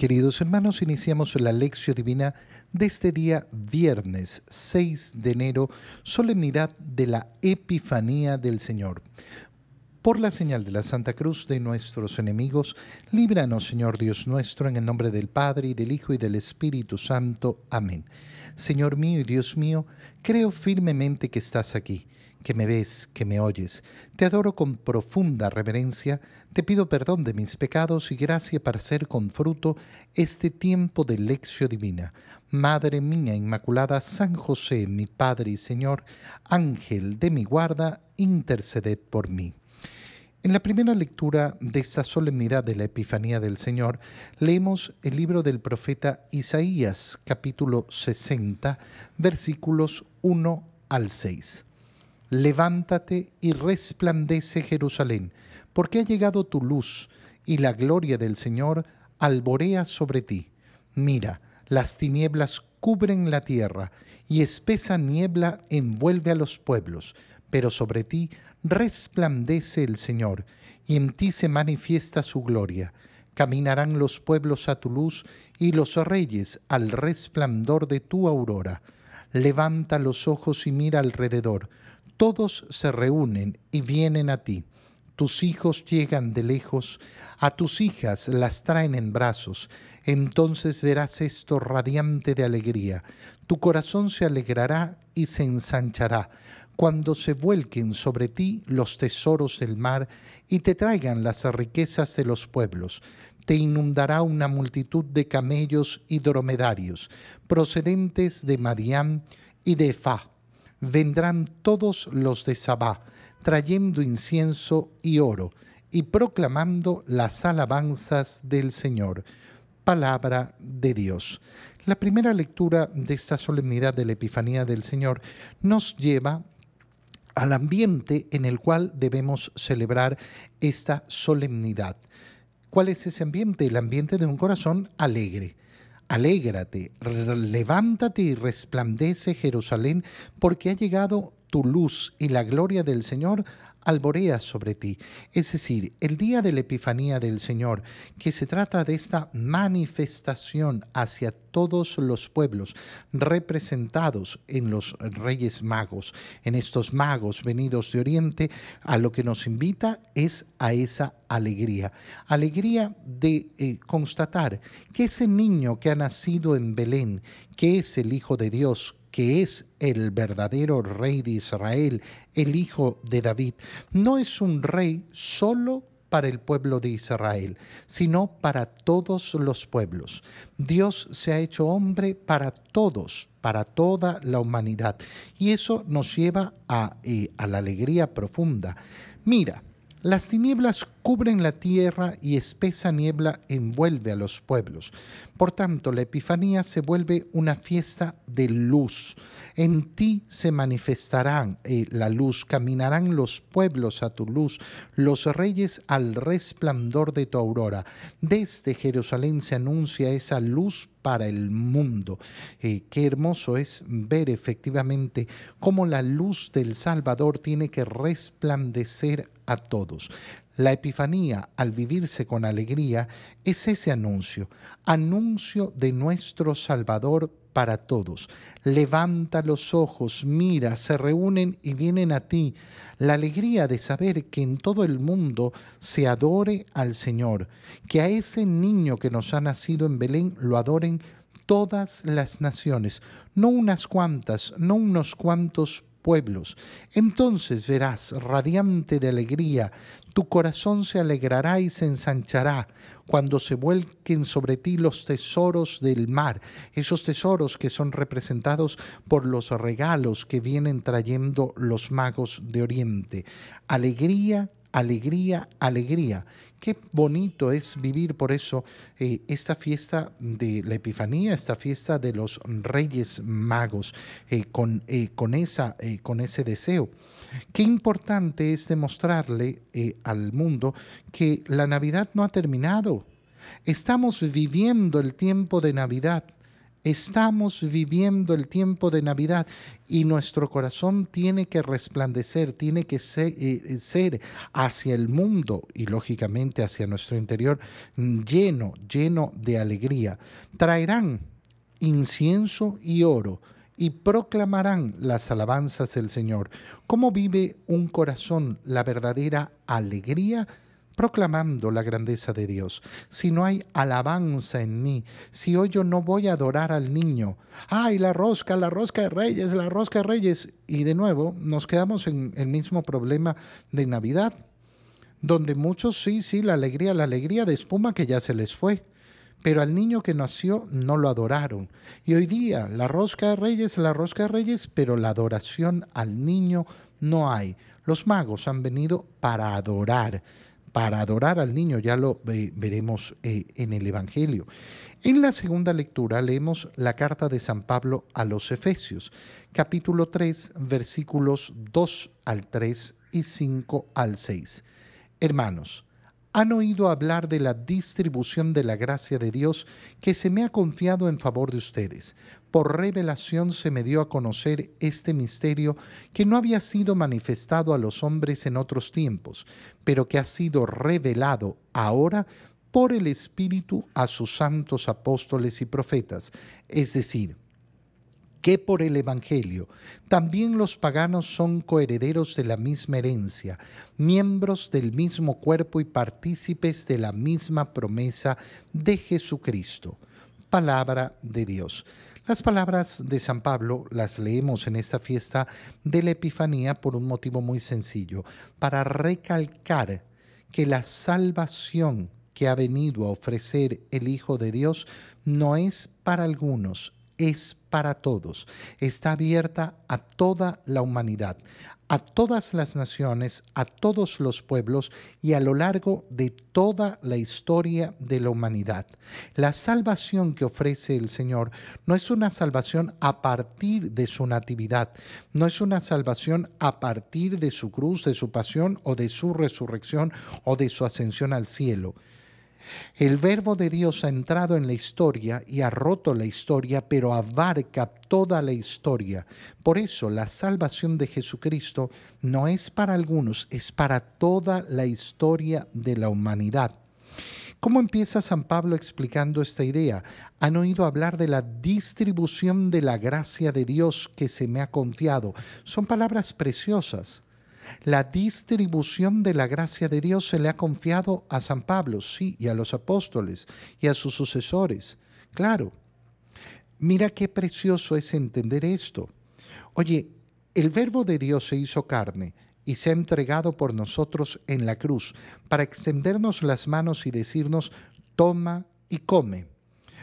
Queridos hermanos, iniciamos la lección divina de este día viernes 6 de enero, solemnidad de la Epifanía del Señor. Por la señal de la Santa Cruz de nuestros enemigos, líbranos, Señor Dios nuestro, en el nombre del Padre, y del Hijo, y del Espíritu Santo. Amén. Señor mío y Dios mío, creo firmemente que estás aquí que me ves, que me oyes. Te adoro con profunda reverencia, te pido perdón de mis pecados y gracia para hacer con fruto este tiempo de lección divina. Madre mía Inmaculada, San José, mi Padre y Señor, Ángel de mi guarda, interceded por mí. En la primera lectura de esta solemnidad de la Epifanía del Señor, leemos el libro del profeta Isaías, capítulo 60, versículos 1 al 6. Levántate y resplandece Jerusalén, porque ha llegado tu luz, y la gloria del Señor alborea sobre ti. Mira, las tinieblas cubren la tierra, y espesa niebla envuelve a los pueblos, pero sobre ti resplandece el Señor, y en ti se manifiesta su gloria. Caminarán los pueblos a tu luz, y los reyes al resplandor de tu aurora. Levanta los ojos y mira alrededor todos se reúnen y vienen a ti. Tus hijos llegan de lejos, a tus hijas las traen en brazos. Entonces verás esto radiante de alegría. Tu corazón se alegrará y se ensanchará cuando se vuelquen sobre ti los tesoros del mar y te traigan las riquezas de los pueblos. Te inundará una multitud de camellos y dromedarios, procedentes de Madián y de Fa vendrán todos los de Sabá, trayendo incienso y oro, y proclamando las alabanzas del Señor. Palabra de Dios. La primera lectura de esta solemnidad de la Epifanía del Señor nos lleva al ambiente en el cual debemos celebrar esta solemnidad. ¿Cuál es ese ambiente? El ambiente de un corazón alegre Alégrate, levántate y resplandece Jerusalén, porque ha llegado tu luz y la gloria del Señor alborea sobre ti. Es decir, el día de la Epifanía del Señor, que se trata de esta manifestación hacia todos los pueblos representados en los reyes magos, en estos magos venidos de Oriente, a lo que nos invita es a esa alegría. Alegría de eh, constatar que ese niño que ha nacido en Belén, que es el Hijo de Dios, que es el verdadero rey de Israel, el hijo de David, no es un rey solo para el pueblo de Israel, sino para todos los pueblos. Dios se ha hecho hombre para todos, para toda la humanidad. Y eso nos lleva a, eh, a la alegría profunda. Mira, las tinieblas cubren la tierra y espesa niebla envuelve a los pueblos. Por tanto, la Epifanía se vuelve una fiesta de luz. En ti se manifestará eh, la luz, caminarán los pueblos a tu luz, los reyes al resplandor de tu aurora. Desde Jerusalén se anuncia esa luz para el mundo. Eh, qué hermoso es ver efectivamente cómo la luz del Salvador tiene que resplandecer a todos. La Epifanía, al vivirse con alegría, es ese anuncio, anuncio de nuestro Salvador para todos. Levanta los ojos, mira, se reúnen y vienen a ti. La alegría de saber que en todo el mundo se adore al Señor, que a ese niño que nos ha nacido en Belén lo adoren todas las naciones, no unas cuantas, no unos cuantos pueblos. Entonces verás, radiante de alegría, tu corazón se alegrará y se ensanchará cuando se vuelquen sobre ti los tesoros del mar, esos tesoros que son representados por los regalos que vienen trayendo los magos de Oriente. Alegría, alegría, alegría. Qué bonito es vivir por eso eh, esta fiesta de la Epifanía, esta fiesta de los Reyes Magos, eh, con, eh, con, esa, con ese deseo. Qué importante es demostrarle al mundo que la Navidad no ha terminado. Estamos viviendo el tiempo de Navidad Estamos viviendo el tiempo de Navidad y nuestro corazón tiene que resplandecer, tiene que eh, ser, hacia el mundo y lógicamente hacia nuestro interior lleno, lleno de alegría. Traerán incienso y oro y proclamarán las alabanzas del Señor. ¿Cómo vive un corazón la verdadera alegría? Proclamando la grandeza de Dios. Si no hay alabanza en mí, si hoy yo no voy a adorar al niño, ay, la rosca, la rosca de reyes, la rosca de reyes, y de nuevo nos quedamos en el mismo problema de Navidad, donde muchos sí, sí, la alegría, la alegría de espuma que ya se les fue. Pero al niño que nació no lo adoraron. Y hoy día la rosca de reyes, la rosca de reyes, pero la adoración al niño no hay. Los magos han venido para adorar para adorar al niño, ya lo veremos eh, en el Evangelio. En la segunda lectura leemos la carta de San Pablo a los Efesios, capítulo 3, versículos 2 al 3 y 5 al 6. Hermanos, han oído hablar de la distribución de la gracia de Dios que se me ha confiado en favor de ustedes. Por revelación se me dio a conocer este misterio que no había sido manifestado a los hombres en otros tiempos, pero que ha sido revelado ahora por el Espíritu a sus santos apóstoles y profetas, es decir, que por el Evangelio también los paganos son coherederos de la misma herencia, miembros del mismo cuerpo y partícipes de la misma promesa de Jesucristo. Palabra de Dios. Las palabras de San Pablo las leemos en esta fiesta de la Epifanía por un motivo muy sencillo, para recalcar que la salvación que ha venido a ofrecer el Hijo de Dios no es para algunos, es para todos, está abierta a toda la humanidad, a todas las naciones, a todos los pueblos y a lo largo de toda la historia de la humanidad. La salvación que ofrece el Señor no es una salvación a partir de su natividad, no es una salvación a partir de su cruz, de su pasión o de su resurrección o de su ascensión al cielo. El verbo de Dios ha entrado en la historia y ha roto la historia, pero abarca toda la historia. Por eso la salvación de Jesucristo no es para algunos, es para toda la historia de la humanidad. ¿Cómo empieza San Pablo explicando esta idea? Han oído hablar de la distribución de la gracia de Dios que se me ha confiado. Son palabras preciosas. La distribución de la gracia de Dios se le ha confiado a San Pablo, sí, y a los apóstoles y a sus sucesores. Claro. Mira qué precioso es entender esto. Oye, el verbo de Dios se hizo carne y se ha entregado por nosotros en la cruz para extendernos las manos y decirnos, toma y come.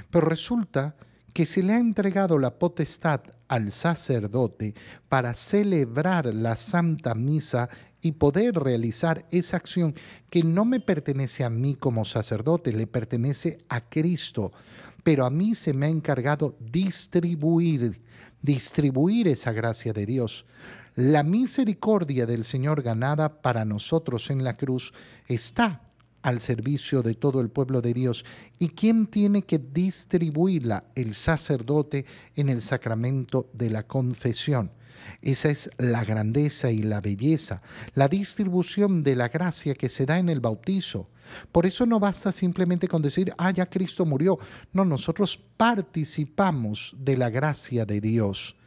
Pero resulta que se le ha entregado la potestad al sacerdote para celebrar la Santa Misa y poder realizar esa acción que no me pertenece a mí como sacerdote, le pertenece a Cristo. Pero a mí se me ha encargado distribuir, distribuir esa gracia de Dios. La misericordia del Señor ganada para nosotros en la cruz está al servicio de todo el pueblo de Dios. ¿Y quién tiene que distribuirla? El sacerdote en el sacramento de la confesión. Esa es la grandeza y la belleza, la distribución de la gracia que se da en el bautizo. Por eso no basta simplemente con decir, ah, ya Cristo murió. No, nosotros participamos de la gracia de Dios,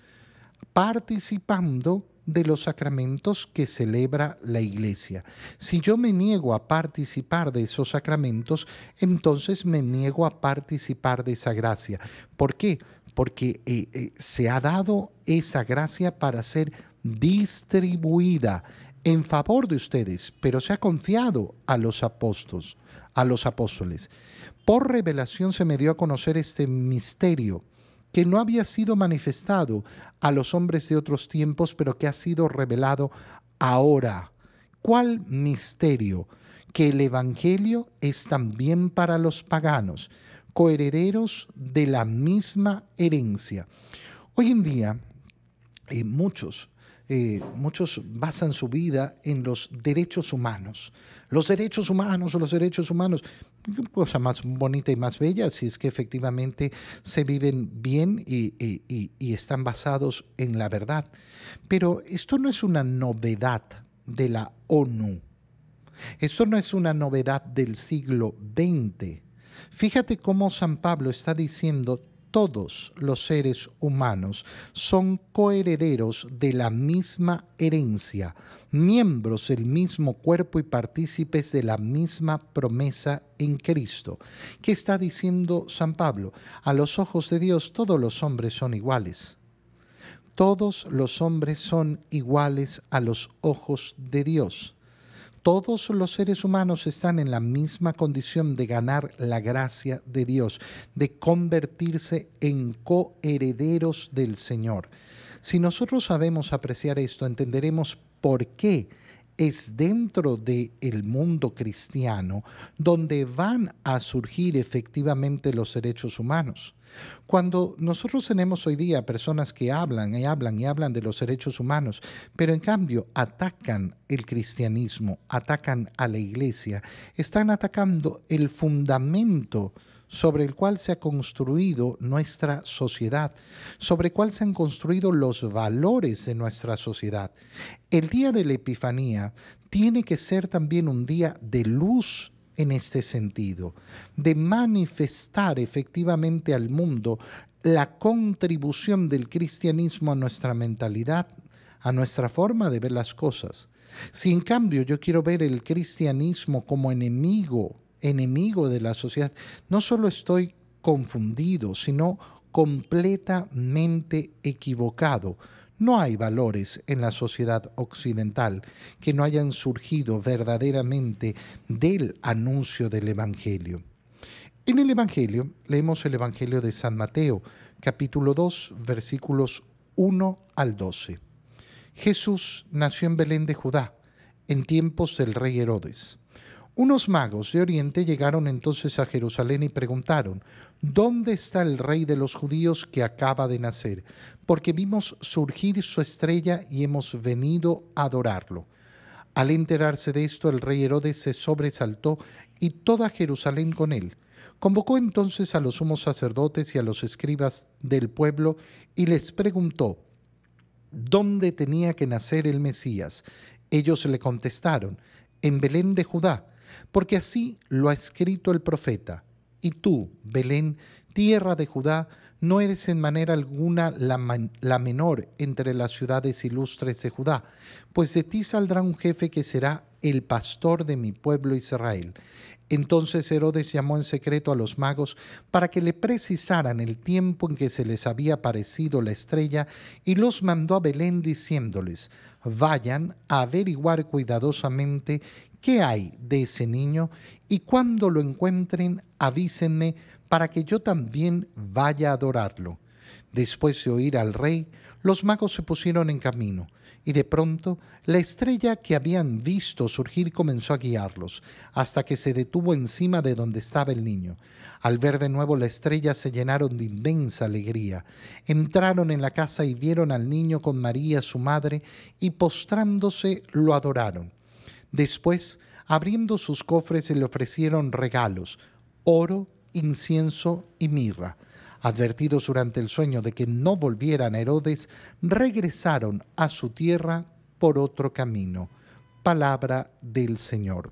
participando de los sacramentos que celebra la iglesia. Si yo me niego a participar de esos sacramentos, entonces me niego a participar de esa gracia. ¿Por qué? Porque eh, eh, se ha dado esa gracia para ser distribuida en favor de ustedes, pero se ha confiado a los apóstoles, a los apóstoles. Por revelación se me dio a conocer este misterio que no había sido manifestado a los hombres de otros tiempos, pero que ha sido revelado ahora. ¿Cuál misterio? Que el Evangelio es también para los paganos, coherederos de la misma herencia. Hoy en día, muchos eh, muchos basan su vida en los derechos humanos. Los derechos humanos o los derechos humanos, cosa más bonita y más bella si es que efectivamente se viven bien y, y están basados en la verdad. Pero esto no es una novedad de la ONU. Esto no es una novedad del siglo XX. Fíjate cómo San Pablo está diciendo todos los seres humanos son coherederos de la misma herencia, miembros del mismo cuerpo y partícipes de la misma promesa en Cristo. ¿Qué está diciendo San Pablo? A los ojos de Dios todos los hombres son iguales. Todos los hombres son iguales a los ojos de Dios. Todos los seres humanos están en la misma condición de ganar la gracia de Dios, de convertirse en coherederos del Señor. Si nosotros sabemos apreciar esto, entenderemos por qué es dentro del el mundo cristiano donde van a surgir efectivamente los derechos humanos. Cuando nosotros tenemos hoy día personas que hablan y hablan y hablan de los derechos humanos, pero en cambio atacan el cristianismo, atacan a la iglesia, están atacando el fundamento sobre el cual se ha construido nuestra sociedad, sobre el cual se han construido los valores de nuestra sociedad. El día de la Epifanía tiene que ser también un día de luz en este sentido, de manifestar efectivamente al mundo la contribución del cristianismo a nuestra mentalidad, a nuestra forma de ver las cosas. Si en cambio yo quiero ver el cristianismo como enemigo, enemigo de la sociedad, no solo estoy confundido, sino completamente equivocado no hay valores en la sociedad occidental que no hayan surgido verdaderamente del anuncio del Evangelio. En el Evangelio leemos el Evangelio de San Mateo, capítulo 2, versículos 1 al 12. Jesús nació en Belén de Judá, en tiempos del rey Herodes. Unos magos de Oriente llegaron entonces a Jerusalén y preguntaron, ¿dónde está el rey de los judíos que acaba de nacer? Porque vimos surgir su estrella y hemos venido a adorarlo. Al enterarse de esto, el rey Herodes se sobresaltó y toda Jerusalén con él. Convocó entonces a los sumos sacerdotes y a los escribas del pueblo y les preguntó, ¿dónde tenía que nacer el Mesías? Ellos le contestaron, en Belén de Judá porque así lo ha escrito el profeta. Y tú, Belén, tierra de Judá, no eres en manera alguna la, menor entre las ciudades ilustres de Judá, pues de ti saldrá un jefe que será el pastor de mi pueblo Israel. Entonces Herodes llamó en secreto a los magos para que le precisaran el tiempo en que se les había aparecido la estrella y los mandó a Belén diciéndoles, vayan a averiguar cuidadosamente qué hay de ese niño y cuando lo encuentren avísenme para que yo también vaya a adorarlo. Después de oír al rey, los magos se pusieron en camino, y de pronto la estrella que habían visto surgir comenzó a guiarlos, hasta que se detuvo encima de donde estaba el niño. Al ver de nuevo la estrella se llenaron de inmensa alegría. Entraron en la casa y vieron al niño con María su madre, y postrándose lo adoraron. Después, abriendo sus cofres, se le ofrecieron regalos, oro, incienso y mirra. Advertidos durante el sueño de que no volvieran a Herodes, regresaron a su tierra por otro camino. Palabra del Señor.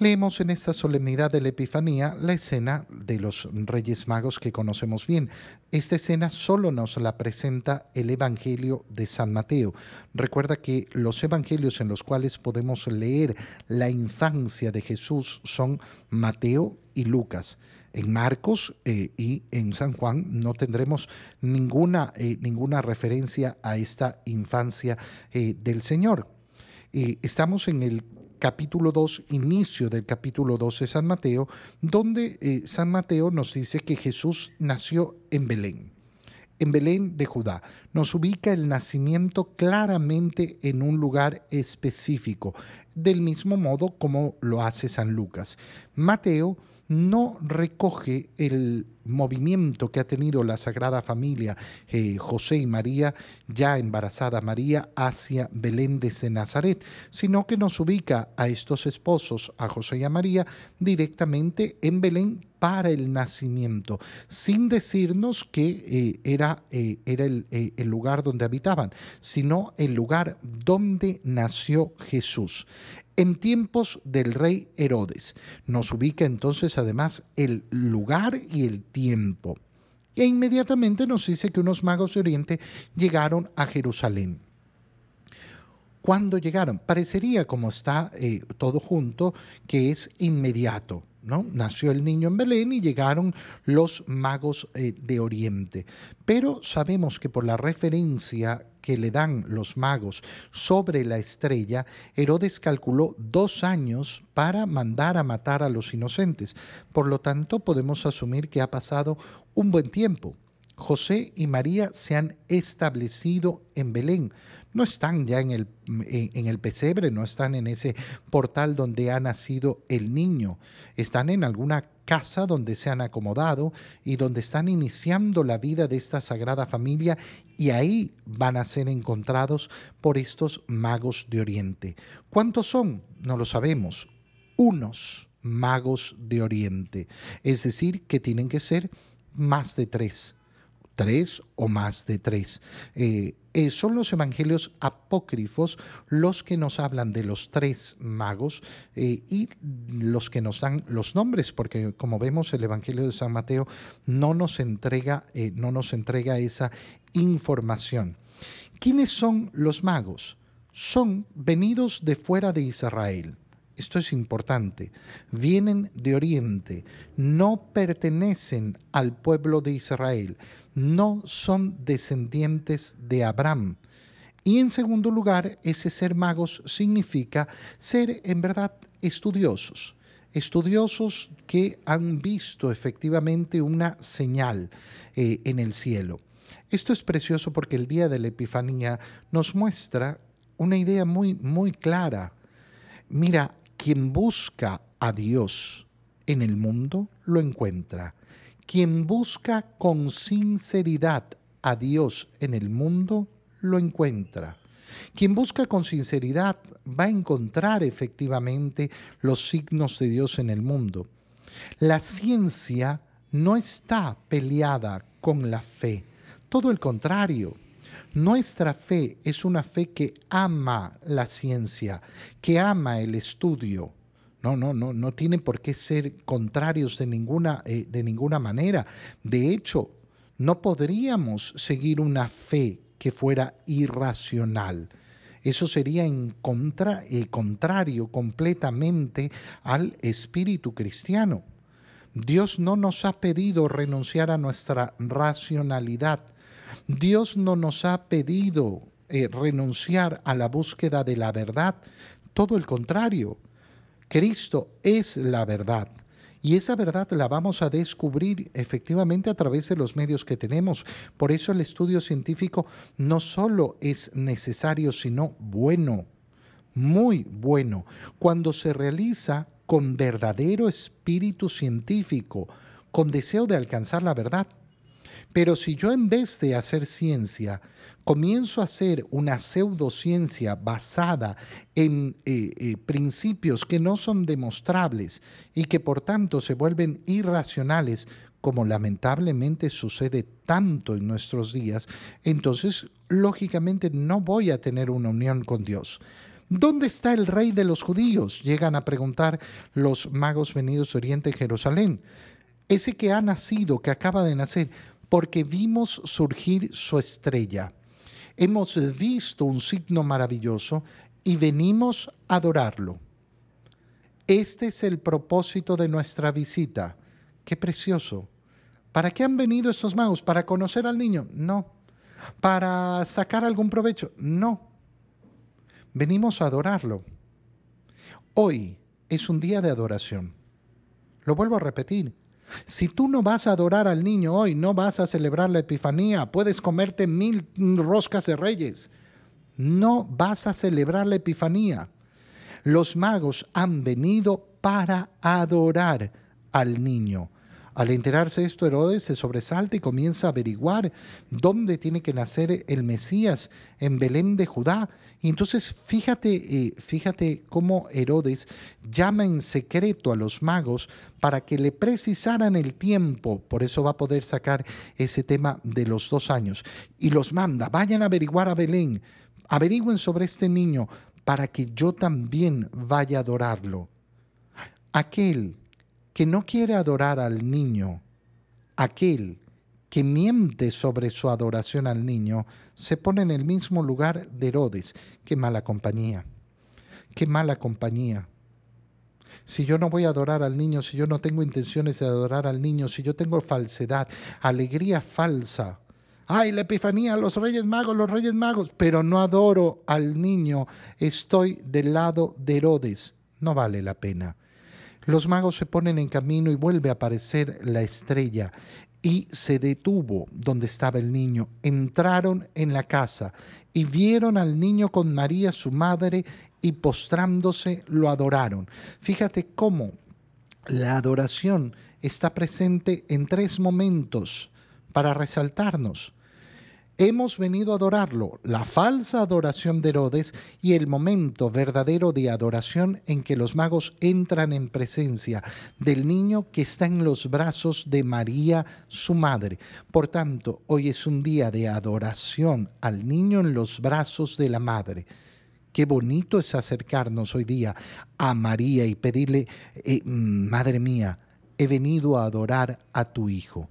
Leemos en esta solemnidad de la Epifanía la escena de los Reyes Magos que conocemos bien. Esta escena solo nos la presenta el Evangelio de San Mateo. Recuerda que los evangelios en los cuales podemos leer la infancia de Jesús son Mateo y Lucas. En Marcos eh, y en San Juan no tendremos ninguna, eh, ninguna referencia a esta infancia eh, del Señor. estamos en el capítulo 2, inicio del capítulo 2 de San Mateo, donde San Mateo nos dice que Jesús nació en Belén, en Belén de Judá. Nos ubica el nacimiento claramente en un lugar específico, del mismo modo como lo hace San Lucas. Mateo no recoge el movimiento que ha tenido la Sagrada Familia, eh, José y María, ya embarazada María, hacia Belén desde Nazaret, sino que nos ubica a estos esposos, a José y a María, directamente en Belén para el nacimiento, sin decirnos que eh, era, eh, era el, el lugar donde habitaban, sino el lugar donde nació Jesús en tiempos del rey Herodes. Nos ubica entonces además el lugar y el tiempo. E inmediatamente nos dice que unos magos de Oriente llegaron a Jerusalén. ¿Cuándo llegaron? Parecería, como está eh, todo junto, que es inmediato. ¿no? Nació el niño en Belén y llegaron los magos eh, de Oriente. Pero sabemos que por la referencia que le dan los magos sobre la estrella, Herodes calculó dos años para mandar a matar a los inocentes. Por lo tanto, podemos asumir que ha pasado un buen tiempo. José y María se han establecido en Belén. No están ya en el, en el, pesebre, no están en ese portal donde ha nacido el niño. Están en alguna casa donde se han acomodado y donde están iniciando la vida de esta sagrada familia y ahí van a ser encontrados por estos magos de Oriente. ¿Cuántos son? No lo sabemos. Unos magos de Oriente. Es decir, que tienen que ser más de tres tres o más de tres. Eh, eh, son los evangelios apócrifos los que nos hablan de los tres magos eh, y los que nos dan los nombres, porque como vemos el Evangelio de San Mateo no nos entrega, no nos entrega esa información. ¿Quiénes son los magos? Son venidos de fuera de Israel. Esto es importante. Vienen de Oriente, no pertenecen al pueblo de Israel, no son descendientes de Abraham. Y en segundo lugar, ese ser magos significa ser en verdad estudiosos, estudiosos que han visto efectivamente una señal eh, en el cielo. Esto es precioso porque el día de la Epifanía nos muestra una idea muy, muy clara. Mira, quien busca a Dios en el mundo lo encuentra. Quien busca con sinceridad a Dios en el mundo, lo encuentra. Quien busca con sinceridad va a encontrar efectivamente los signos de Dios en el mundo. La ciencia no está peleada con la fe, todo el contrario. Nuestra fe es una fe que ama la ciencia, que ama el estudio, no, no, no, no tienen por qué ser contrarios de ninguna, eh, de ninguna manera. De hecho, no podríamos seguir una fe que fuera irracional. Eso sería en contra, eh, contrario completamente al espíritu cristiano. Dios no nos ha pedido renunciar a nuestra racionalidad. Dios no nos ha pedido eh, renunciar a la búsqueda de la verdad. Todo el contrario. Cristo es la verdad. Y esa verdad la vamos a descubrir efectivamente a través de los medios que tenemos. Por eso el estudio científico no solo es necesario, sino bueno, muy bueno, cuando se realiza con verdadero espíritu científico, con deseo de alcanzar la verdad. Pero si yo en vez de hacer ciencia, comienzo a hacer una pseudociencia basada en eh, eh, principios que no son demostrables y que por tanto se vuelven irracionales, como lamentablemente sucede tanto en nuestros días, entonces lógicamente no voy a tener una unión con Dios. ¿Dónde está el rey de los judíos? Llegan a preguntar los magos venidos de Oriente Jerusalén. Ese que ha nacido, que acaba de nacer, porque vimos surgir su estrella hemos visto un signo maravilloso y venimos a adorarlo. Este es el propósito de nuestra visita. Qué precioso. ¿Para qué han venido estos magos? ¿Para conocer al niño? No. ¿Para sacar algún provecho? No. Venimos a adorarlo. Hoy es un día de adoración. Lo vuelvo a repetir. Si tú no vas a adorar al niño hoy, no vas a celebrar la Epifanía, puedes comerte mil roscas de reyes. No vas a celebrar la Epifanía. Los magos han venido para adorar al niño. Al enterarse de esto, Herodes se sobresalta y comienza a averiguar dónde tiene que nacer el Mesías, en Belén de Judá. Y entonces fíjate, eh, fíjate cómo Herodes llama en secreto a los magos para que le precisaran el tiempo. Por eso va a poder sacar ese tema de los dos años. Y los manda, vayan a averiguar a Belén, averigüen sobre este niño para que yo también vaya a adorarlo. Aquel que no quiere adorar al niño, aquel que miente sobre su adoración al niño, se pone en el mismo lugar de Herodes. Qué mala compañía, qué mala compañía. Si yo no voy a adorar al niño, si yo no tengo intenciones de adorar al niño, si yo tengo falsedad, alegría falsa, ay, la epifanía, los reyes magos, los reyes magos, pero no adoro al niño, estoy del lado de Herodes, no vale la pena. Los magos se ponen en camino y vuelve a aparecer la estrella y se detuvo donde estaba el niño. Entraron en la casa y vieron al niño con María, su madre, y postrándose lo adoraron. Fíjate cómo la adoración está presente en tres momentos para resaltarnos. Hemos venido a adorarlo, la falsa adoración de Herodes y el momento verdadero de adoración en que los magos entran en presencia del niño que está en los brazos de María, su madre. Por tanto, hoy es un día de adoración al niño en los brazos de la madre. Qué bonito es acercarnos hoy día a María y pedirle, eh, Madre mía, he venido a adorar a tu Hijo.